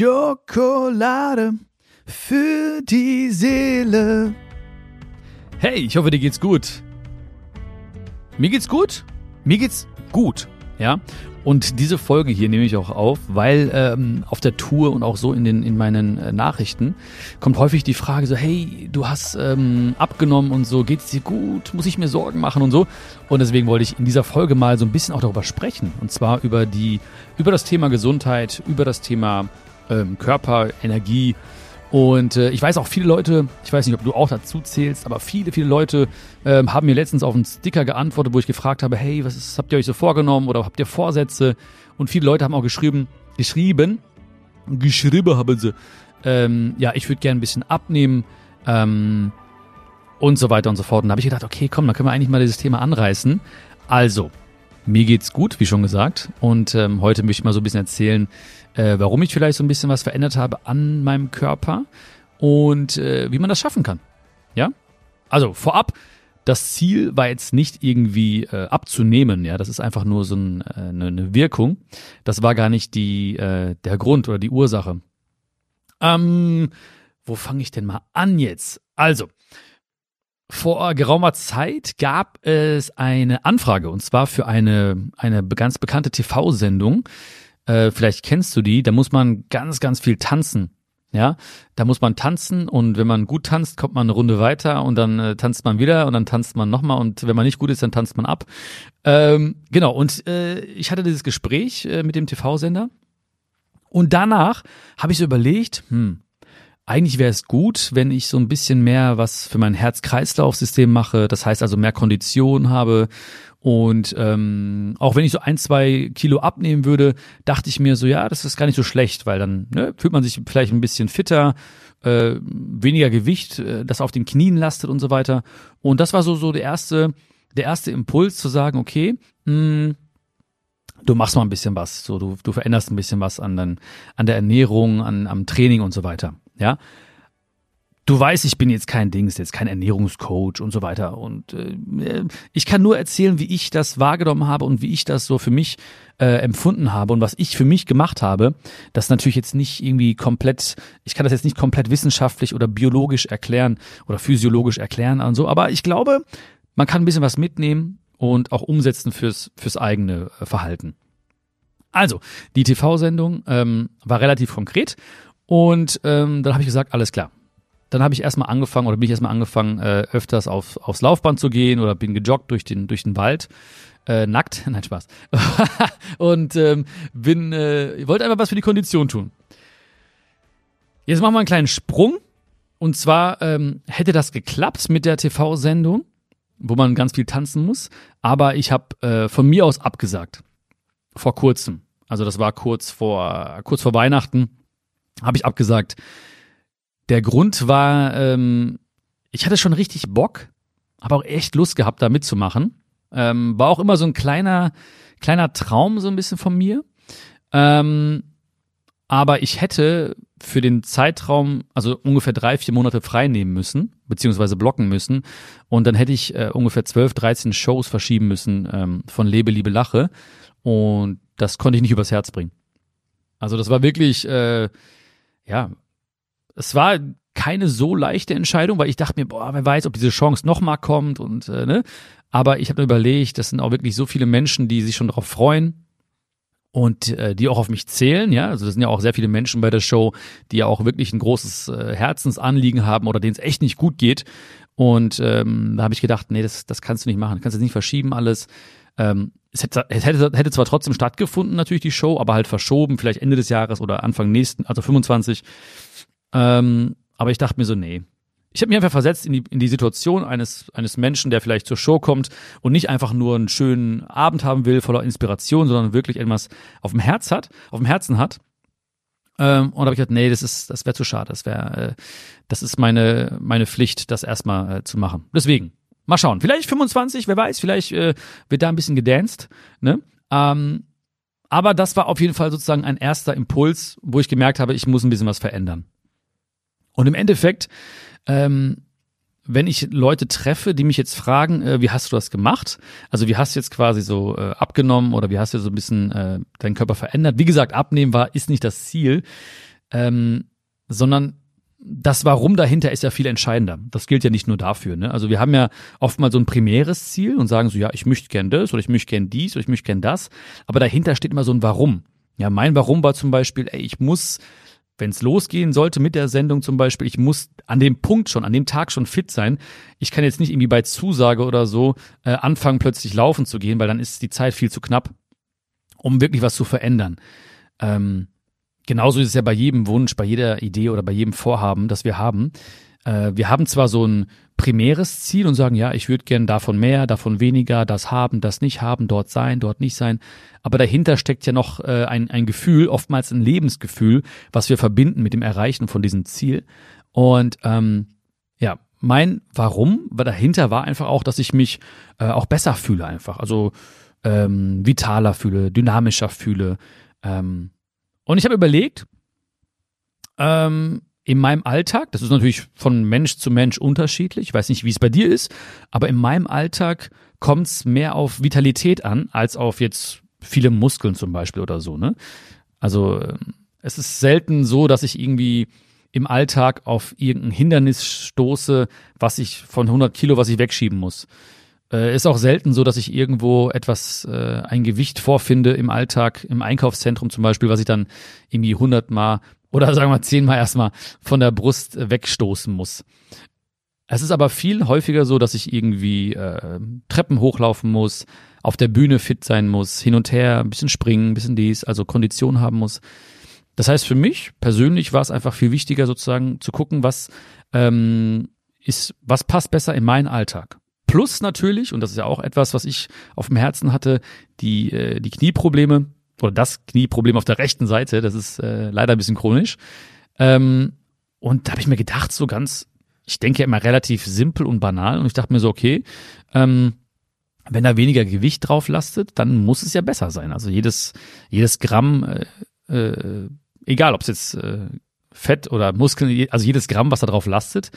Schokolade für die Seele. Hey, ich hoffe, dir geht's gut. Mir geht's gut? Mir geht's gut, ja. Und diese Folge hier nehme ich auch auf, weil ähm, auf der Tour und auch so in den in meinen äh, Nachrichten kommt häufig die Frage so, hey, du hast ähm, abgenommen und so, geht's dir gut? Muss ich mir Sorgen machen und so? Und deswegen wollte ich in dieser Folge mal so ein bisschen auch darüber sprechen und zwar über die über das Thema Gesundheit, über das Thema ähm, Körper, Energie und äh, ich weiß auch viele Leute, ich weiß nicht, ob du auch dazu zählst, aber viele, viele Leute ähm, haben mir letztens auf einen Sticker geantwortet, wo ich gefragt habe, hey, was ist, habt ihr euch so vorgenommen oder habt ihr Vorsätze? Und viele Leute haben auch geschrieben, geschrieben, geschrieben haben sie, ähm, ja, ich würde gerne ein bisschen abnehmen ähm, und so weiter und so fort. Und da habe ich gedacht, okay, komm, dann können wir eigentlich mal dieses Thema anreißen. Also, mir geht's gut, wie schon gesagt. Und ähm, heute möchte ich mal so ein bisschen erzählen, äh, warum ich vielleicht so ein bisschen was verändert habe an meinem Körper und äh, wie man das schaffen kann. Ja? Also vorab, das Ziel war jetzt nicht irgendwie äh, abzunehmen, ja, das ist einfach nur so ein, äh, eine, eine Wirkung. Das war gar nicht die, äh, der Grund oder die Ursache. Ähm, wo fange ich denn mal an jetzt? Also, vor geraumer Zeit gab es eine Anfrage und zwar für eine, eine ganz bekannte TV-Sendung äh, vielleicht kennst du die, da muss man ganz, ganz viel tanzen. Ja, da muss man tanzen und wenn man gut tanzt, kommt man eine Runde weiter und dann äh, tanzt man wieder und dann tanzt man nochmal und wenn man nicht gut ist, dann tanzt man ab. Ähm, genau, und äh, ich hatte dieses Gespräch äh, mit dem TV-Sender und danach habe ich so überlegt, hm, eigentlich wäre es gut, wenn ich so ein bisschen mehr was für mein Herz-Kreislauf-System mache, das heißt also mehr Kondition habe und ähm, auch wenn ich so ein, zwei Kilo abnehmen würde, dachte ich mir so, ja, das ist gar nicht so schlecht, weil dann ne, fühlt man sich vielleicht ein bisschen fitter, äh, weniger Gewicht, äh, das auf den Knien lastet und so weiter. Und das war so, so der erste, der erste Impuls zu sagen, okay, mh, hm, du machst mal ein bisschen was, so du, du veränderst ein bisschen was an, den, an der Ernährung, an, am Training und so weiter. Ja, du weißt, ich bin jetzt kein Dings, jetzt kein Ernährungscoach und so weiter. Und äh, ich kann nur erzählen, wie ich das wahrgenommen habe und wie ich das so für mich äh, empfunden habe und was ich für mich gemacht habe. Das natürlich jetzt nicht irgendwie komplett, ich kann das jetzt nicht komplett wissenschaftlich oder biologisch erklären oder physiologisch erklären und so, aber ich glaube, man kann ein bisschen was mitnehmen und auch umsetzen fürs, fürs eigene äh, Verhalten. Also, die TV-Sendung ähm, war relativ konkret und ähm, dann habe ich gesagt, alles klar, dann habe ich erstmal angefangen oder bin ich erstmal angefangen, äh, öfters auf, aufs Laufband zu gehen oder bin gejoggt durch den, durch den Wald. Äh, nackt, nein, Spaß. und ähm, bin, äh, wollte einfach was für die Kondition tun. Jetzt machen wir einen kleinen Sprung. Und zwar ähm, hätte das geklappt mit der TV-Sendung, wo man ganz viel tanzen muss. Aber ich habe äh, von mir aus abgesagt. Vor kurzem. Also das war kurz vor, kurz vor Weihnachten. Habe ich abgesagt der Grund war, ähm, ich hatte schon richtig Bock, habe auch echt Lust gehabt, da mitzumachen. Ähm, war auch immer so ein kleiner, kleiner Traum so ein bisschen von mir. Ähm, aber ich hätte für den Zeitraum, also ungefähr drei, vier Monate frei nehmen müssen, beziehungsweise blocken müssen. Und dann hätte ich äh, ungefähr zwölf, dreizehn Shows verschieben müssen ähm, von Lebe, Liebe, Lache. Und das konnte ich nicht übers Herz bringen. Also das war wirklich, äh, ja, es war keine so leichte Entscheidung, weil ich dachte mir, boah, wer weiß, ob diese Chance nochmal kommt und äh, ne. Aber ich habe mir überlegt, das sind auch wirklich so viele Menschen, die sich schon darauf freuen und äh, die auch auf mich zählen, ja. Also das sind ja auch sehr viele Menschen bei der Show, die ja auch wirklich ein großes äh, Herzensanliegen haben oder denen es echt nicht gut geht. Und ähm, da habe ich gedacht, nee, das, das kannst du nicht machen, du kannst jetzt nicht verschieben alles. Ähm, es hätte, es hätte, hätte zwar trotzdem stattgefunden, natürlich die Show, aber halt verschoben, vielleicht Ende des Jahres oder Anfang nächsten, also 25. Ähm, aber ich dachte mir so, nee. Ich habe mich einfach versetzt in die, in die Situation eines, eines Menschen, der vielleicht zur Show kommt und nicht einfach nur einen schönen Abend haben will, voller Inspiration, sondern wirklich etwas auf dem Herz hat, auf dem Herzen hat. Ähm, und da habe ich gedacht, nee, das ist, das wäre zu schade. Das wäre, äh, das ist meine, meine Pflicht, das erstmal äh, zu machen. Deswegen, mal schauen. Vielleicht 25, wer weiß, vielleicht äh, wird da ein bisschen gedanced, ne? Ähm, aber das war auf jeden Fall sozusagen ein erster Impuls, wo ich gemerkt habe, ich muss ein bisschen was verändern. Und im Endeffekt, ähm, wenn ich Leute treffe, die mich jetzt fragen, äh, wie hast du das gemacht? Also wie hast du jetzt quasi so äh, abgenommen oder wie hast du so ein bisschen äh, deinen Körper verändert? Wie gesagt, abnehmen war ist nicht das Ziel. ähm, sondern das Warum dahinter ist ja viel entscheidender. Das gilt ja nicht nur dafür. Ne? Also wir haben ja oft mal so ein primäres Ziel und sagen so, ja, ich möchte gern das oder ich möchte gern dies oder ich möchte gern das. Aber dahinter steht immer so ein Warum. Ja, mein Warum war zum Beispiel, ey, ich muss, wenn es losgehen sollte mit der Sendung zum Beispiel, ich muss an dem Punkt schon, an dem Tag schon fit sein. Ich kann jetzt nicht irgendwie bei Zusage oder so äh, anfangen, plötzlich laufen zu gehen, weil dann ist die Zeit viel zu knapp, um wirklich was zu verändern. Ähm, genauso ist es ja bei jedem Wunsch, bei jeder Idee oder bei jedem Vorhaben, das wir haben. Äh, wir haben zwar so ein primäres Ziel und sagen, ja, ich würde gern davon mehr, davon weniger, das haben, das nicht haben, dort sein, dort nicht sein. Aber dahinter steckt ja noch äh, ein, ein Gefühl, oftmals ein Lebensgefühl, was wir verbinden mit dem Erreichen von diesem Ziel. Und ähm, ja, mein Warum war dahinter war einfach auch, dass ich mich äh, auch besser fühle einfach. Also ähm, vitaler fühle, dynamischer fühle. Ähm, und ich habe überlegt, ähm, in meinem Alltag, das ist natürlich von Mensch zu Mensch unterschiedlich, ich weiß nicht, wie es bei dir ist, aber in meinem Alltag kommt es mehr auf Vitalität an, als auf jetzt viele Muskeln zum Beispiel oder so. Ne? Also ähm, es ist selten so, dass ich irgendwie im Alltag auf irgendein Hindernis stoße, was ich von 100 Kilo, was ich wegschieben muss. Äh, ist auch selten so, dass ich irgendwo etwas, äh, ein Gewicht vorfinde im Alltag, im Einkaufszentrum zum Beispiel, was ich dann irgendwie hundertmal oder sagen wir zehnmal erstmal von der Brust wegstoßen muss. Es ist aber viel häufiger so, dass ich irgendwie äh, Treppen hochlaufen muss, auf der Bühne fit sein muss, hin und her, ein bisschen springen, ein bisschen dies, also Kondition haben muss. Das heißt, für mich persönlich war es einfach viel wichtiger, sozusagen zu gucken, was ähm, ist, was passt besser in meinen Alltag. Plus natürlich, und das ist ja auch etwas, was ich auf dem Herzen hatte, die, äh, die Knieprobleme oder das Knieproblem auf der rechten Seite, das ist äh, leider ein bisschen chronisch. Ähm, und da habe ich mir gedacht, so ganz, ich denke ja immer relativ simpel und banal und ich dachte mir so, okay, ähm, wenn da weniger Gewicht drauf lastet, dann muss es ja besser sein. Also jedes, jedes Gramm, äh, äh, egal ob es jetzt äh, Fett oder Muskeln, also jedes Gramm, was da drauf lastet,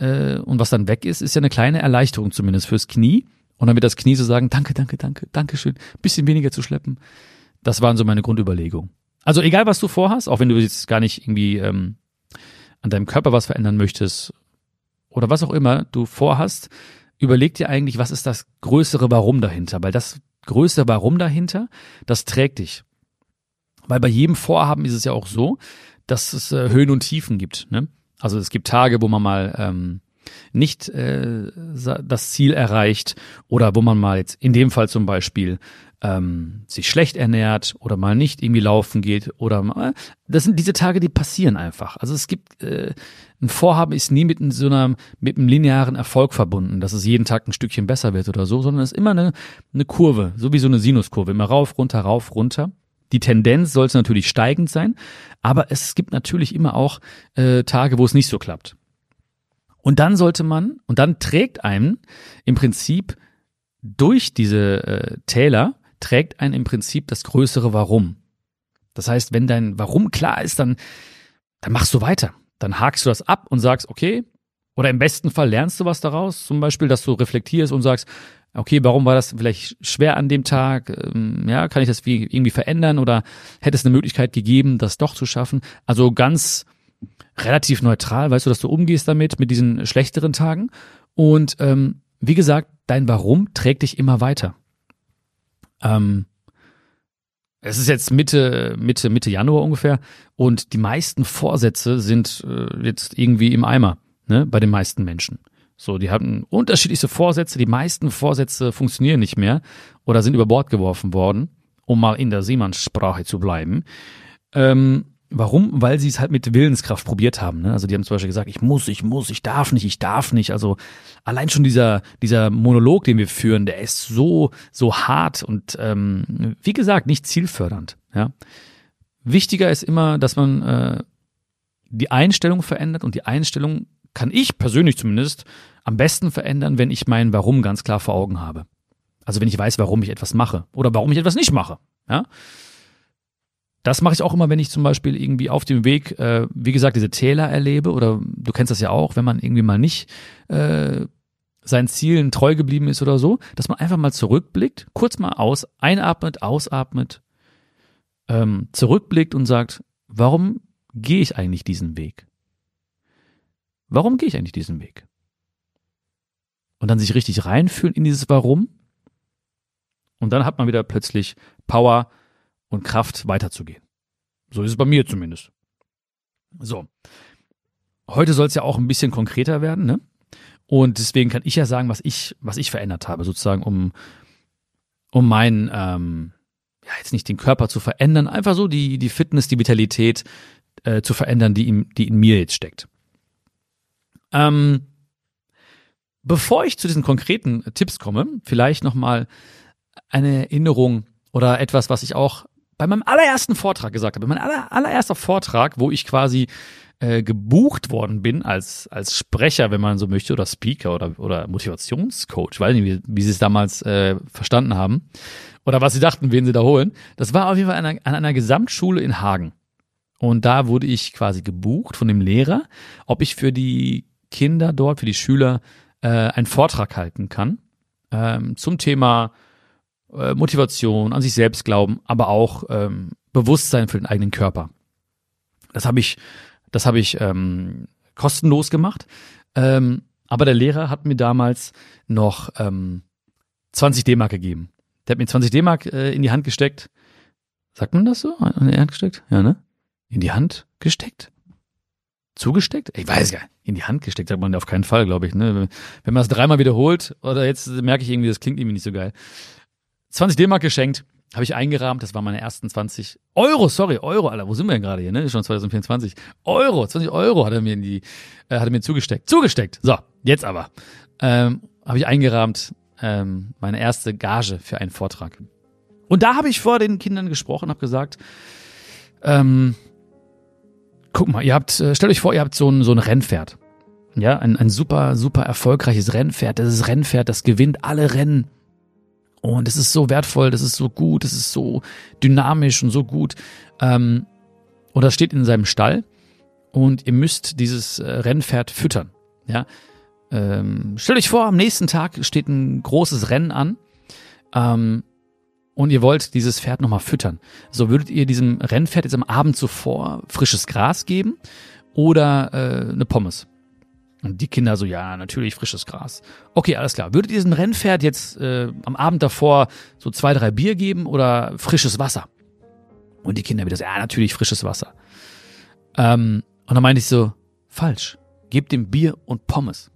äh, und was dann weg ist, ist ja eine kleine Erleichterung zumindest fürs Knie. Und dann wird das Knie so sagen, danke, danke, danke, danke schön, bisschen weniger zu schleppen. Das waren so meine Grundüberlegungen. Also egal, was du vorhast, auch wenn du jetzt gar nicht irgendwie ähm, an deinem Körper was verändern möchtest oder was auch immer du vorhast, überleg dir eigentlich, was ist das größere Warum dahinter? Weil das größere Warum dahinter, das trägt dich. Weil bei jedem Vorhaben ist es ja auch so, dass es äh, Höhen und Tiefen gibt. Ne? Also es gibt Tage, wo man mal ähm, nicht äh, das Ziel erreicht oder wo man mal jetzt in dem Fall zum Beispiel ähm, sich schlecht ernährt oder mal nicht irgendwie laufen geht oder mal, das sind diese Tage, die passieren einfach. Also es gibt äh, ein Vorhaben ist nie mit so einer mit einem linearen Erfolg verbunden, dass es jeden Tag ein Stückchen besser wird oder so, sondern es ist immer eine, eine Kurve, so wie so eine Sinuskurve, immer rauf, runter, rauf, runter. Die Tendenz sollte natürlich steigend sein, aber es gibt natürlich immer auch äh, Tage, wo es nicht so klappt. Und dann sollte man, und dann trägt einem im Prinzip durch diese äh, Täler, trägt einen im Prinzip das größere Warum. Das heißt, wenn dein Warum klar ist, dann, dann machst du weiter. Dann hakst du das ab und sagst, okay, oder im besten Fall lernst du was daraus, zum Beispiel, dass du reflektierst und sagst, okay, warum war das vielleicht schwer an dem Tag? Ähm, ja, kann ich das irgendwie verändern oder hätte es eine Möglichkeit gegeben, das doch zu schaffen? Also ganz relativ neutral, weißt du, dass du umgehst damit, mit diesen schlechteren Tagen. Und ähm, wie gesagt, dein Warum trägt dich immer weiter. Ähm, es ist jetzt Mitte, Mitte, Mitte Januar ungefähr und die meisten Vorsätze sind äh, jetzt irgendwie im Eimer, ne, bei den meisten Menschen. So, die haben unterschiedlichste Vorsätze. Die meisten Vorsätze funktionieren nicht mehr oder sind über Bord geworfen worden, um mal in der Seemannssprache zu bleiben. Ähm, warum? Weil sie es halt mit Willenskraft probiert haben. Ne? Also die haben zum Beispiel gesagt, ich muss, ich muss, ich darf nicht, ich darf nicht. Also allein schon dieser, dieser Monolog, den wir führen, der ist so, so hart und ähm, wie gesagt, nicht zielfördernd. Ja? Wichtiger ist immer, dass man äh, die Einstellung verändert und die Einstellung kann ich persönlich zumindest am besten verändern, wenn ich mein Warum ganz klar vor Augen habe. Also wenn ich weiß, warum ich etwas mache oder warum ich etwas nicht mache. Ja? Das mache ich auch immer, wenn ich zum Beispiel irgendwie auf dem Weg, äh, wie gesagt, diese Täler erlebe oder du kennst das ja auch, wenn man irgendwie mal nicht äh, seinen Zielen treu geblieben ist oder so, dass man einfach mal zurückblickt, kurz mal aus, einatmet, ausatmet, ähm, zurückblickt und sagt, warum gehe ich eigentlich diesen Weg? Warum gehe ich eigentlich diesen Weg? Und dann sich richtig reinfühlen in dieses Warum. Und dann hat man wieder plötzlich Power und Kraft weiterzugehen. So ist es bei mir zumindest. So. Heute soll es ja auch ein bisschen konkreter werden, ne? Und deswegen kann ich ja sagen, was ich, was ich verändert habe, sozusagen, um, um meinen, ähm, ja, jetzt nicht den Körper zu verändern, einfach so die, die Fitness, die Vitalität äh, zu verändern, die in, die in mir jetzt steckt. Ähm, bevor ich zu diesen konkreten Tipps komme, vielleicht nochmal eine Erinnerung oder etwas, was ich auch bei meinem allerersten Vortrag gesagt habe. Mein aller, allererster Vortrag, wo ich quasi äh, gebucht worden bin als, als Sprecher, wenn man so möchte, oder Speaker oder, oder Motivationscoach, weiß nicht, wie, wie sie es damals äh, verstanden haben oder was sie dachten, wen sie da holen. Das war auf jeden Fall an einer, an einer Gesamtschule in Hagen. Und da wurde ich quasi gebucht von dem Lehrer, ob ich für die Kinder dort, für die Schüler äh, einen Vortrag halten kann ähm, zum Thema äh, Motivation, an sich selbst glauben, aber auch ähm, Bewusstsein für den eigenen Körper. Das habe ich, das habe ich ähm, kostenlos gemacht. Ähm, aber der Lehrer hat mir damals noch ähm, 20 D-Mark gegeben. Der hat mir 20 D-Mark äh, in die Hand gesteckt. Sagt man das so? In die Hand gesteckt? Ja, ne? In die Hand gesteckt? Zugesteckt? Ich weiß gar nicht. In die Hand gesteckt sagt man auf keinen Fall, glaube ich. Ne? Wenn man es dreimal wiederholt, oder jetzt merke ich irgendwie, das klingt irgendwie nicht so geil. 20 D-Mark geschenkt, habe ich eingerahmt, das waren meine ersten 20 Euro, sorry, Euro, Alter, wo sind wir denn gerade hier, ne? Schon 2024. Euro, 20 Euro hat er mir in die, äh, hat er mir zugesteckt. Zugesteckt. So, jetzt aber. Ähm, habe ich eingerahmt, ähm, meine erste Gage für einen Vortrag. Und da habe ich vor den Kindern gesprochen, habe gesagt, ähm, guck mal, ihr habt, äh, stellt euch vor, ihr habt so ein, so ein Rennpferd. Ja, ein, ein super, super erfolgreiches Rennpferd. Das ist Rennpferd, das gewinnt alle Rennen und es ist so wertvoll, das ist so gut, das ist so dynamisch und so gut. Ähm, und das steht in seinem Stall und ihr müsst dieses äh, Rennpferd füttern. Ja, ähm, stellt euch vor, am nächsten Tag steht ein großes Rennen an ähm, und ihr wollt dieses Pferd nochmal füttern. So würdet ihr diesem Rennpferd jetzt am Abend zuvor frisches Gras geben oder äh, eine Pommes. Und die Kinder so, ja, natürlich frisches Gras. Okay, alles klar. Würdet ihr diesem Rennpferd jetzt äh, am Abend davor so zwei, drei Bier geben oder frisches Wasser? Und die Kinder wieder so, ja, natürlich frisches Wasser. Ähm, und dann meinte ich so, falsch. Gebt dem Bier und Pommes.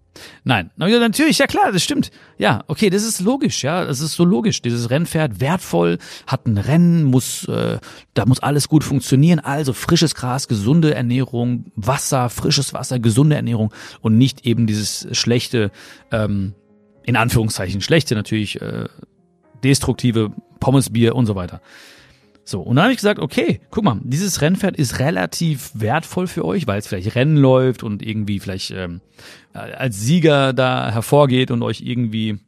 Nein, natürlich, ja klar, das stimmt. Ja, okay, das ist logisch, ja, das ist so logisch. Dieses Rennpferd wertvoll, hat ein Rennen, muss, äh, da muss alles gut funktionieren. Also frisches Gras, gesunde Ernährung, Wasser, frisches Wasser, gesunde Ernährung und nicht eben dieses schlechte, ähm, in Anführungszeichen schlechte natürlich, äh, destruktive Pommesbier und so weiter. So, und dann habe ich gesagt, okay, guck mal, dieses Rennpferd ist relativ wertvoll für euch, weil es vielleicht Rennen läuft und irgendwie vielleicht ähm, als Sieger da hervorgeht und euch irgendwie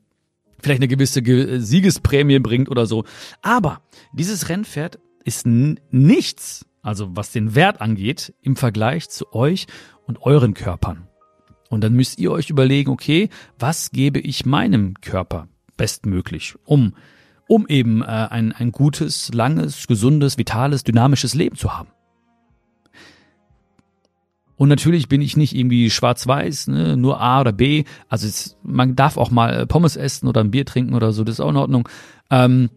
vielleicht eine gewisse Ge Siegesprämie bringt oder so. Aber dieses Rennpferd ist nichts, also was den Wert angeht, im Vergleich zu euch und euren Körpern. Und dann müsst ihr euch überlegen, okay, was gebe ich meinem Körper bestmöglich, um um eben äh, ein, ein gutes, langes, gesundes, vitales, dynamisches Leben zu haben. Und natürlich bin ich nicht irgendwie schwarz-weiß, ne, nur A oder B. Also es, man darf auch mal Pommes essen oder ein Bier trinken oder so, das ist auch in Ordnung. Ähm,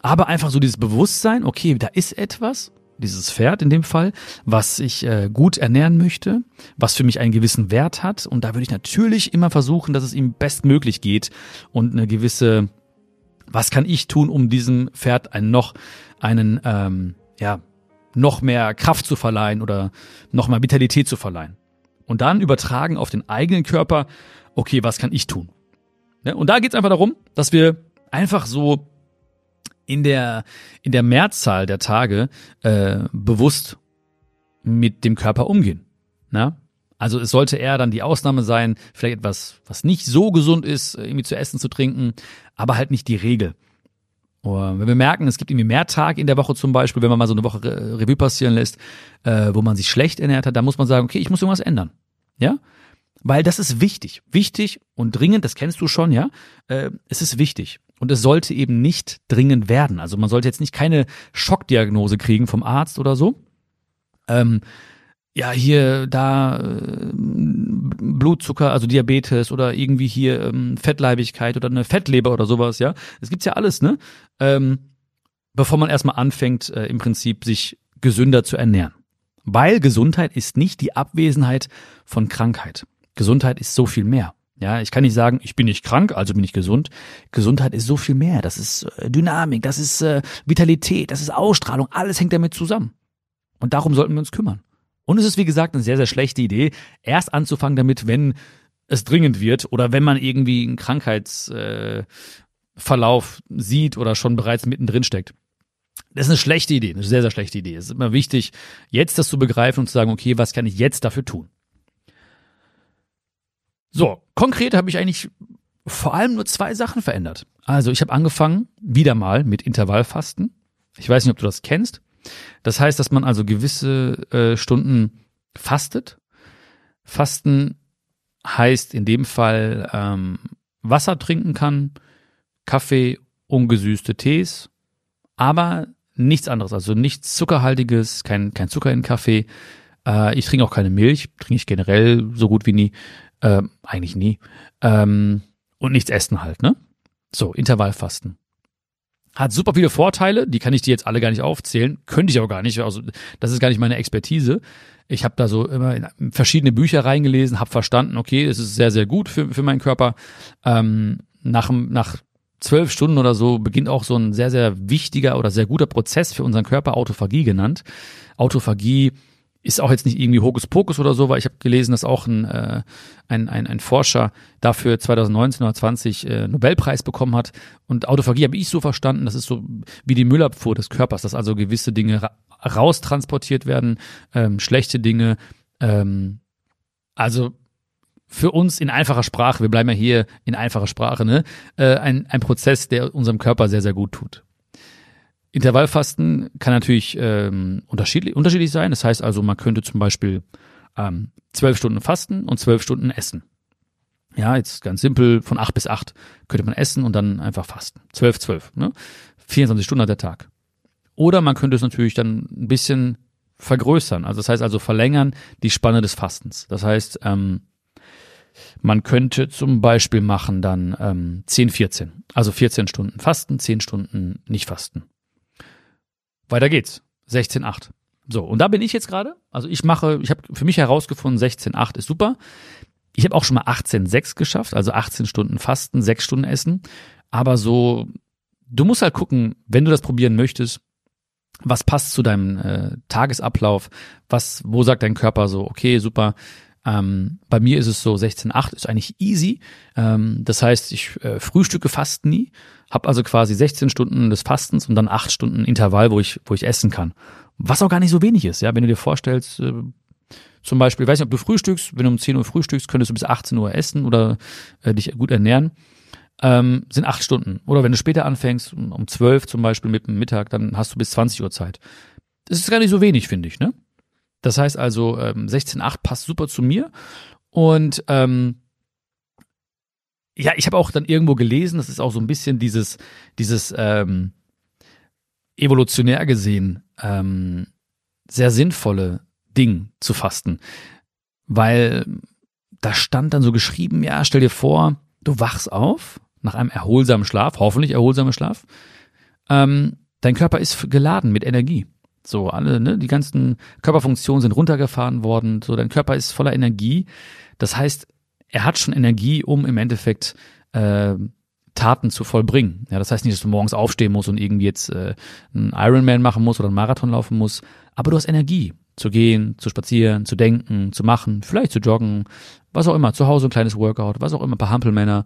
aber einfach so dieses Bewusstsein, okay, da ist etwas, dieses Pferd in dem Fall, was ich äh, gut ernähren möchte, was für mich einen gewissen Wert hat. Und da würde ich natürlich immer versuchen, dass es ihm bestmöglich geht und eine gewisse was kann ich tun, um diesem Pferd einen noch einen ähm, ja noch mehr Kraft zu verleihen oder noch mehr Vitalität zu verleihen. Und dann übertragen auf den eigenen Körper, okay, was kann ich tun? Ja, und da geht es einfach darum, dass wir einfach so in der, in der Mehrzahl der Tage äh, bewusst mit dem Körper umgehen. Na? Also es sollte eher dann die Ausnahme sein, vielleicht etwas, was nicht so gesund ist, irgendwie zu essen, zu trinken, aber halt nicht die Regel. Wenn wir merken, es gibt irgendwie mehr Tage in der Woche zum Beispiel, wenn man mal so eine Woche Revue passieren lässt, äh, wo man sich schlecht ernährt hat, dann muss man sagen, okay, ich muss irgendwas ändern. Ja? Weil das ist wichtig. Wichtig und dringend, das kennst du schon, ja? Äh, es ist wichtig. Und es sollte eben nicht dringend werden. Also man sollte jetzt nicht keine Schockdiagnose kriegen vom Arzt oder so. Ähm, ja, hier, da äh, Blutzucker, also Diabetes oder irgendwie hier ähm, Fettleibigkeit oder eine Fettleber oder sowas, ja. Es gibt's ja alles, ne? Ähm, bevor man erstmal anfängt, äh, im Prinzip sich gesünder zu ernähren. Weil Gesundheit ist nicht die Abwesenheit von Krankheit. Gesundheit ist so viel mehr. Ja, ich kann nicht sagen, ich bin nicht krank, also bin ich gesund. Gesundheit ist so viel mehr. Das ist äh, Dynamik, das ist äh, Vitalität, das ist Ausstrahlung. Alles hängt damit zusammen. Und darum sollten wir uns kümmern. Und es ist, wie gesagt, eine sehr, sehr schlechte Idee, erst anzufangen damit, wenn es dringend wird oder wenn man irgendwie einen Krankheitsverlauf äh, sieht oder schon bereits mittendrin steckt. Das ist eine schlechte Idee, eine sehr, sehr schlechte Idee. Es ist immer wichtig, jetzt das zu begreifen und zu sagen, okay, was kann ich jetzt dafür tun? So, konkret habe ich eigentlich vor allem nur zwei Sachen verändert. Also ich habe angefangen, wieder mal mit Intervallfasten. Ich weiß nicht, ob du das kennst. Das heißt, dass man also gewisse äh, Stunden fastet. Fasten heißt in dem Fall ähm, Wasser trinken kann, Kaffee, ungesüßte Tees, aber nichts anderes, also nichts Zuckerhaltiges, kein, kein Zucker in Kaffee. Äh, ich trinke auch keine Milch, trinke ich generell so gut wie nie, äh, eigentlich nie. Ähm, und nichts essen halt, ne? So, Intervallfasten. Hat super viele Vorteile, die kann ich dir jetzt alle gar nicht aufzählen, könnte ich auch gar nicht, also das ist gar nicht meine Expertise. Ich habe da so immer in verschiedene Bücher reingelesen, habe verstanden, okay, es ist sehr, sehr gut für, für meinen Körper. Ähm, nach, nach zwölf Stunden oder so beginnt auch so ein sehr, sehr wichtiger oder sehr guter Prozess für unseren Körper, Autophagie genannt. Autophagie ist auch jetzt nicht irgendwie Hokuspokus oder so, weil ich habe gelesen, dass auch ein, äh, ein, ein, ein Forscher dafür 2019 oder 20 äh, Nobelpreis bekommen hat. Und Autophagie habe ich so verstanden, das ist so wie die Müllabfuhr des Körpers, dass also gewisse Dinge ra raustransportiert werden, ähm, schlechte Dinge. Ähm, also für uns in einfacher Sprache, wir bleiben ja hier in einfacher Sprache, ne, äh, ein, ein Prozess, der unserem Körper sehr, sehr gut tut. Intervallfasten kann natürlich ähm, unterschiedlich, unterschiedlich sein. Das heißt also, man könnte zum Beispiel ähm, zwölf Stunden fasten und zwölf Stunden essen. Ja, jetzt ganz simpel, von acht bis acht könnte man essen und dann einfach fasten. Zwölf, zwölf, ne? 24 Stunden hat der Tag. Oder man könnte es natürlich dann ein bisschen vergrößern. Also das heißt also verlängern die Spanne des Fastens. Das heißt, ähm, man könnte zum Beispiel machen dann ähm, 10, 14. Also 14 Stunden fasten, 10 Stunden nicht fasten. Weiter geht's. 16,8. So, und da bin ich jetzt gerade. Also ich mache, ich habe für mich herausgefunden, 16,8 ist super. Ich habe auch schon mal 18,6 geschafft, also 18 Stunden Fasten, 6 Stunden Essen. Aber so, du musst halt gucken, wenn du das probieren möchtest, was passt zu deinem äh, Tagesablauf, was, wo sagt dein Körper so, okay, super. Ähm, bei mir ist es so, 16,8 ist eigentlich easy. Ähm, das heißt, ich äh, frühstücke fast nie. Habe also quasi 16 Stunden des Fastens und dann 8 Stunden Intervall, wo ich, wo ich essen kann. Was auch gar nicht so wenig ist, ja. Wenn du dir vorstellst, äh, zum Beispiel, ich weiß nicht, ob du frühstückst, wenn du um 10 Uhr frühstückst, könntest du bis 18 Uhr essen oder äh, dich gut ernähren. Ähm, sind acht Stunden. Oder wenn du später anfängst, um 12 zum Beispiel mit dem Mittag, dann hast du bis 20 Uhr Zeit. Das ist gar nicht so wenig, finde ich, ne? Das heißt also, ähm, 16,8 passt super zu mir. Und ähm, ja, ich habe auch dann irgendwo gelesen, das ist auch so ein bisschen dieses, dieses ähm, evolutionär gesehen ähm, sehr sinnvolle Ding zu fasten. Weil da stand dann so geschrieben, ja, stell dir vor, du wachst auf nach einem erholsamen Schlaf, hoffentlich erholsamen Schlaf. Ähm, dein Körper ist geladen mit Energie. So, alle, ne, die ganzen Körperfunktionen sind runtergefahren worden, so, dein Körper ist voller Energie. Das heißt, er hat schon Energie, um im Endeffekt äh, Taten zu vollbringen. Ja, das heißt nicht, dass du morgens aufstehen musst und irgendwie jetzt äh, einen Ironman machen musst oder einen Marathon laufen musst, aber du hast Energie zu gehen, zu spazieren, zu denken, zu machen, vielleicht zu joggen, was auch immer, zu Hause ein kleines Workout, was auch immer, ein paar Hampelmänner,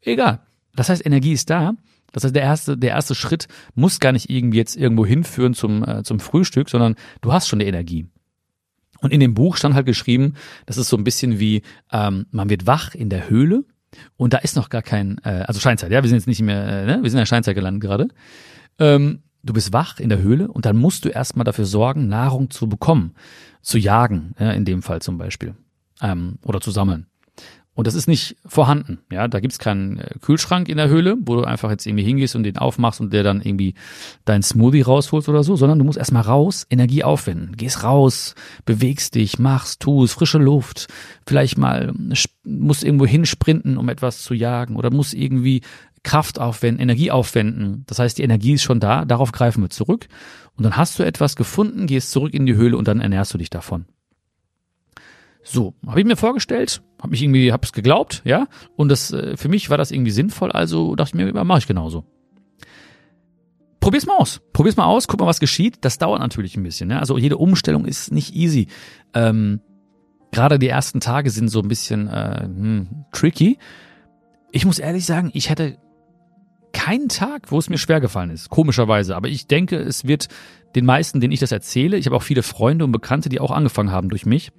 egal. Das heißt, Energie ist da. Das heißt, der erste, der erste Schritt muss gar nicht irgendwie jetzt irgendwo hinführen zum, äh, zum Frühstück, sondern du hast schon die Energie. Und in dem Buch stand halt geschrieben, das ist so ein bisschen wie, ähm, man wird wach in der Höhle und da ist noch gar kein, äh, also Scheinzeit, ja, wir sind jetzt nicht mehr, äh, ne? wir sind in der Scheinzeit gelandet gerade. Ähm, du bist wach in der Höhle und dann musst du erstmal dafür sorgen, Nahrung zu bekommen, zu jagen, ja, in dem Fall zum Beispiel, ähm, oder zu sammeln. Und das ist nicht vorhanden. Ja, da gibt's keinen äh, Kühlschrank in der Höhle, wo du einfach jetzt irgendwie hingehst und den aufmachst und der dann irgendwie dein Smoothie rausholst oder so, sondern du musst erstmal raus, Energie aufwenden. Gehst raus, bewegst dich, machst, tust, frische Luft, vielleicht mal musst irgendwo hinsprinten, um etwas zu jagen oder musst irgendwie Kraft aufwenden, Energie aufwenden. Das heißt, die Energie ist schon da, darauf greifen wir zurück. Und dann hast du etwas gefunden, gehst zurück in die Höhle und dann ernährst du dich davon. So, habe ich mir vorgestellt, habe mich irgendwie, hab's geglaubt, ja, und das äh, für mich war das irgendwie sinnvoll, also dachte ich mir, mache ich genauso. Probier's mal aus, probier's mal aus, guck mal, was geschieht. Das dauert natürlich ein bisschen, ne? also jede Umstellung ist nicht easy. Ähm, Gerade die ersten Tage sind so ein bisschen äh, hm, tricky. Ich muss ehrlich sagen, ich hätte keinen Tag, wo es mir schwer gefallen ist, komischerweise. Aber ich denke, es wird den meisten, denen ich das erzähle, ich habe auch viele Freunde und Bekannte, die auch angefangen haben durch mich,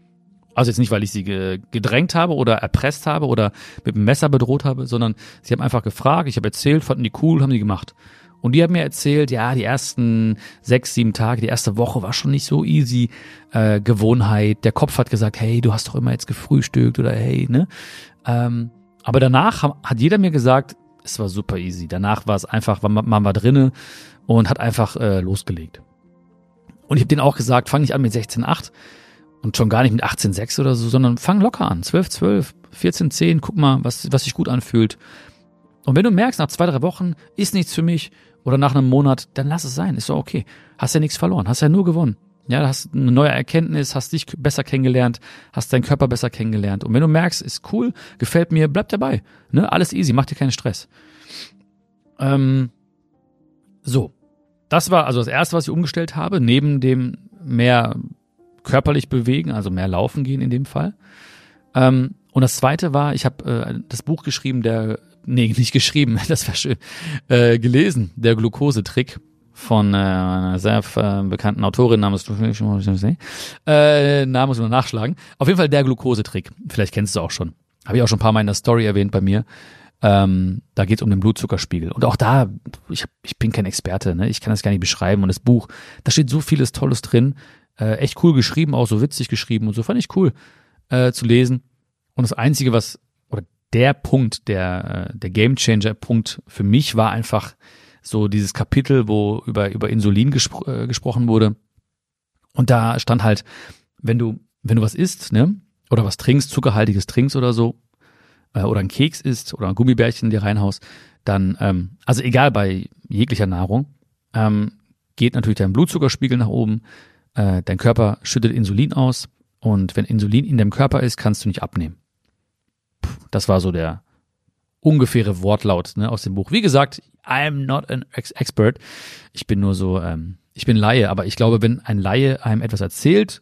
also jetzt nicht, weil ich sie gedrängt habe oder erpresst habe oder mit dem Messer bedroht habe, sondern sie haben einfach gefragt, ich habe erzählt, fanden die cool, haben die gemacht. Und die haben mir erzählt, ja, die ersten sechs, sieben Tage, die erste Woche war schon nicht so easy. Äh, Gewohnheit, der Kopf hat gesagt, hey, du hast doch immer jetzt gefrühstückt oder hey, ne? Ähm, aber danach hat jeder mir gesagt, es war super easy. Danach war es einfach, man, man war drinne und hat einfach äh, losgelegt. Und ich habe denen auch gesagt, fang nicht an mit 16,8, und schon gar nicht mit 18,6 oder so, sondern fang locker an. 12, 12, 14, 10, guck mal, was, was sich gut anfühlt. Und wenn du merkst, nach zwei, drei Wochen ist nichts für mich oder nach einem Monat, dann lass es sein. Ist doch okay. Hast ja nichts verloren, hast ja nur gewonnen. Ja, hast eine neue Erkenntnis, hast dich besser kennengelernt, hast deinen Körper besser kennengelernt. Und wenn du merkst, ist cool, gefällt mir, bleib dabei. Ne? Alles easy, mach dir keinen Stress. Ähm, so. Das war also das erste, was ich umgestellt habe, neben dem mehr körperlich bewegen, also mehr laufen gehen in dem Fall. Ähm, und das zweite war, ich habe äh, das Buch geschrieben, der, nee, nicht geschrieben, das war schön, äh, gelesen, der Glukosetrick von äh, einer sehr äh, bekannten Autorin namens äh, Namen muss man nachschlagen. Auf jeden Fall der Glukosetrick. Vielleicht kennst du auch schon. Habe ich auch schon ein paar Mal in der Story erwähnt bei mir. Ähm, da geht es um den Blutzuckerspiegel. Und auch da, ich, ich bin kein Experte, ne? ich kann das gar nicht beschreiben. Und das Buch, da steht so vieles Tolles drin. Äh, echt cool geschrieben, auch so witzig geschrieben und so. Fand ich cool äh, zu lesen. Und das Einzige, was, oder der Punkt, der, äh, der Gamechanger-Punkt für mich war einfach so dieses Kapitel, wo über, über Insulin gespro äh, gesprochen wurde. Und da stand halt, wenn du, wenn du was isst, ne, oder was trinkst, zuckerhaltiges trinkst oder so, äh, oder ein Keks isst oder ein Gummibärchen dir reinhaust, dann, ähm, also egal bei jeglicher Nahrung, ähm, geht natürlich dein Blutzuckerspiegel nach oben, äh, dein Körper schüttet Insulin aus und wenn Insulin in deinem Körper ist, kannst du nicht abnehmen. Puh, das war so der ungefähre Wortlaut ne, aus dem Buch. Wie gesagt, I'm not an expert. Ich bin nur so, ähm, ich bin Laie, aber ich glaube, wenn ein Laie einem etwas erzählt,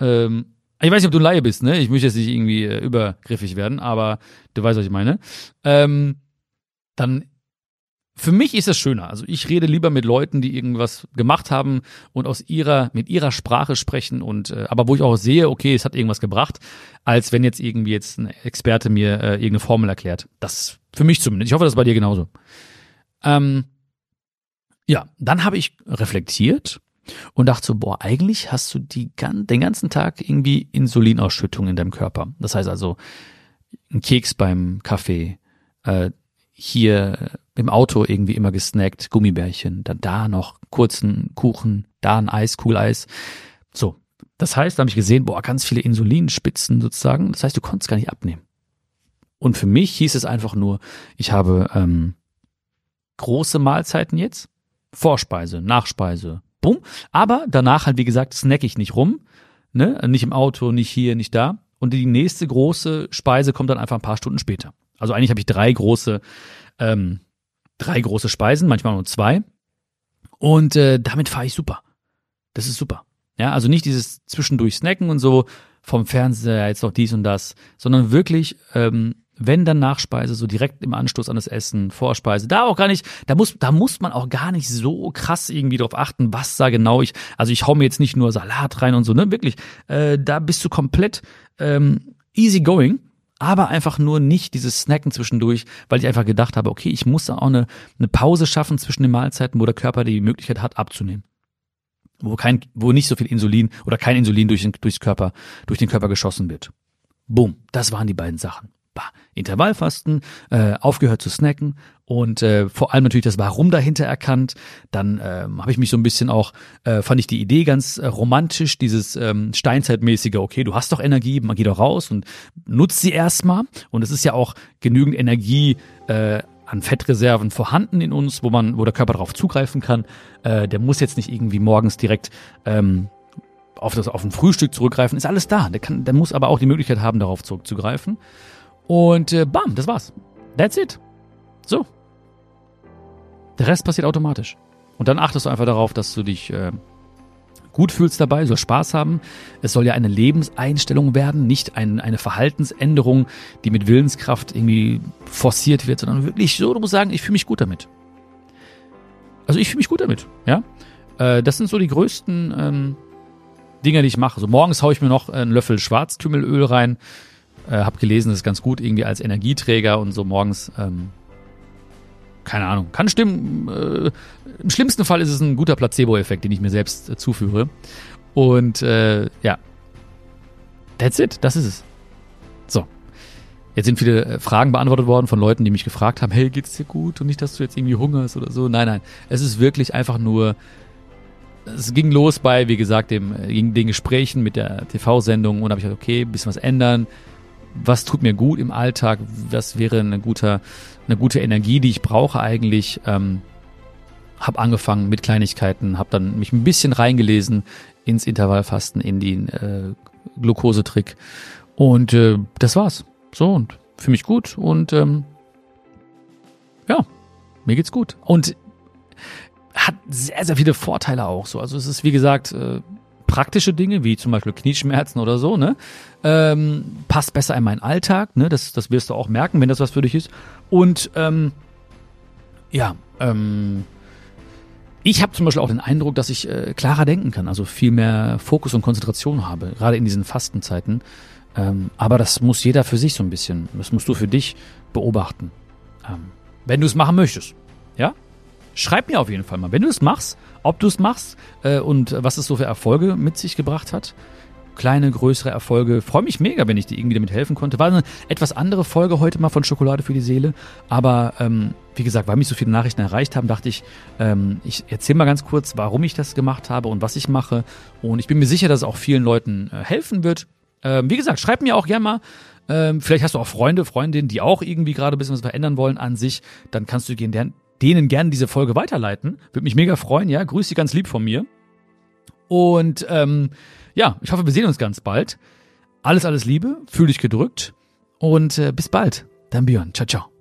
ähm, ich weiß nicht, ob du ein Laie bist, ne? Ich möchte jetzt nicht irgendwie äh, übergriffig werden, aber du weißt, was ich meine. Ähm, dann für mich ist es schöner. Also ich rede lieber mit Leuten, die irgendwas gemacht haben und aus ihrer, mit ihrer Sprache sprechen und äh, aber wo ich auch sehe, okay, es hat irgendwas gebracht, als wenn jetzt irgendwie jetzt ein Experte mir äh, irgendeine Formel erklärt. Das für mich zumindest. Ich hoffe, das ist bei dir genauso. Ähm, ja, dann habe ich reflektiert und dachte so, boah, eigentlich hast du die, den ganzen Tag irgendwie Insulinausschüttung in deinem Körper. Das heißt also, ein Keks beim Kaffee, äh, hier im Auto irgendwie immer gesnackt, Gummibärchen, dann da noch kurzen Kuchen, da ein Eis, Eis. So. Das heißt, da habe ich gesehen, boah, ganz viele Insulinspitzen sozusagen. Das heißt, du konntest gar nicht abnehmen. Und für mich hieß es einfach nur, ich habe ähm, große Mahlzeiten jetzt, Vorspeise, Nachspeise, bumm. Aber danach halt, wie gesagt, snack ich nicht rum, ne? Nicht im Auto, nicht hier, nicht da. Und die nächste große Speise kommt dann einfach ein paar Stunden später. Also eigentlich habe ich drei große, ähm, drei große Speisen, manchmal nur zwei. Und äh, damit fahre ich super. Das ist super. Ja, also nicht dieses zwischendurch Snacken und so vom Fernseher jetzt noch dies und das, sondern wirklich, ähm, wenn dann Nachspeise, so direkt im Anstoß an das Essen, Vorspeise, da auch gar nicht, da muss, da muss man auch gar nicht so krass irgendwie drauf achten, was da genau ich, also ich hau mir jetzt nicht nur Salat rein und so, ne, wirklich, äh, da bist du komplett ähm, easy going aber einfach nur nicht dieses Snacken zwischendurch, weil ich einfach gedacht habe, okay, ich muss da auch eine, eine Pause schaffen zwischen den Mahlzeiten, wo der Körper die Möglichkeit hat, abzunehmen. Wo kein, wo nicht so viel Insulin oder kein Insulin durch den, durchs Körper, durch den Körper geschossen wird. Boom, das waren die beiden Sachen. Bah, Intervallfasten, äh, aufgehört zu snacken und äh, vor allem natürlich das Warum dahinter erkannt. Dann ähm, habe ich mich so ein bisschen auch, äh, fand ich die Idee ganz äh, romantisch, dieses ähm, Steinzeitmäßige, okay, du hast doch Energie, man geht doch raus und nutzt sie erstmal. Und es ist ja auch genügend Energie äh, an Fettreserven vorhanden in uns, wo man, wo der Körper darauf zugreifen kann. Äh, der muss jetzt nicht irgendwie morgens direkt ähm, auf das auf ein Frühstück zurückgreifen. Ist alles da. Der kann, der muss aber auch die Möglichkeit haben, darauf zurückzugreifen. Und äh, bam, das war's. That's it. So. Der Rest passiert automatisch. Und dann achtest du einfach darauf, dass du dich äh, gut fühlst dabei, soll Spaß haben. Es soll ja eine Lebenseinstellung werden, nicht ein, eine Verhaltensänderung, die mit Willenskraft irgendwie forciert wird, sondern wirklich so, du musst sagen, ich fühle mich gut damit. Also ich fühle mich gut damit, ja. Äh, das sind so die größten ähm, Dinge, die ich mache. So morgens haue ich mir noch einen Löffel Schwarzkümmelöl rein, äh, hab gelesen, das ist ganz gut irgendwie als Energieträger und so morgens. Ähm, keine Ahnung, kann stimmen. Äh, Im schlimmsten Fall ist es ein guter Placebo-Effekt, den ich mir selbst äh, zuführe. Und äh, ja, that's it, das ist es. So. Jetzt sind viele äh, Fragen beantwortet worden von Leuten, die mich gefragt haben, hey, geht's dir gut? Und nicht, dass du jetzt irgendwie hungerst oder so. Nein, nein. Es ist wirklich einfach nur, es ging los bei, wie gesagt, dem, äh, den Gesprächen mit der TV-Sendung und habe ich gesagt, okay, bisschen was ändern was tut mir gut im Alltag, was wäre eine gute, eine gute Energie, die ich brauche eigentlich. Ähm, habe angefangen mit Kleinigkeiten, habe dann mich ein bisschen reingelesen ins Intervallfasten, in den äh, Glukosetrick und äh, das war's. So und für mich gut und ähm, ja, mir geht's gut und hat sehr sehr viele Vorteile auch so. Also es ist wie gesagt äh, praktische Dinge, wie zum Beispiel Knieschmerzen oder so, ne? Ähm, passt besser in meinen Alltag, ne? Das, das wirst du auch merken, wenn das was für dich ist. Und ähm, ja, ähm, ich habe zum Beispiel auch den Eindruck, dass ich äh, klarer denken kann, also viel mehr Fokus und Konzentration habe, gerade in diesen Fastenzeiten. Ähm, aber das muss jeder für sich so ein bisschen, das musst du für dich beobachten, ähm, wenn du es machen möchtest. Ja? Schreib mir auf jeden Fall mal, wenn du es machst, ob du es machst äh, und was es so für Erfolge mit sich gebracht hat. Kleine, größere Erfolge. Freue mich mega, wenn ich dir irgendwie damit helfen konnte. War eine etwas andere Folge heute mal von Schokolade für die Seele. Aber ähm, wie gesagt, weil mich so viele Nachrichten erreicht haben, dachte ich, ähm, ich erzähle mal ganz kurz, warum ich das gemacht habe und was ich mache. Und ich bin mir sicher, dass es auch vielen Leuten äh, helfen wird. Ähm, wie gesagt, schreib mir auch gerne mal, ähm, vielleicht hast du auch Freunde, Freundinnen, die auch irgendwie gerade ein bisschen was verändern wollen an sich. Dann kannst du denen, denen gerne diese Folge weiterleiten. Würde mich mega freuen, ja. Grüß sie ganz lieb von mir. Und ähm, ja, ich hoffe, wir sehen uns ganz bald. Alles, alles Liebe, fühl dich gedrückt und äh, bis bald. Dein Björn. Ciao, ciao.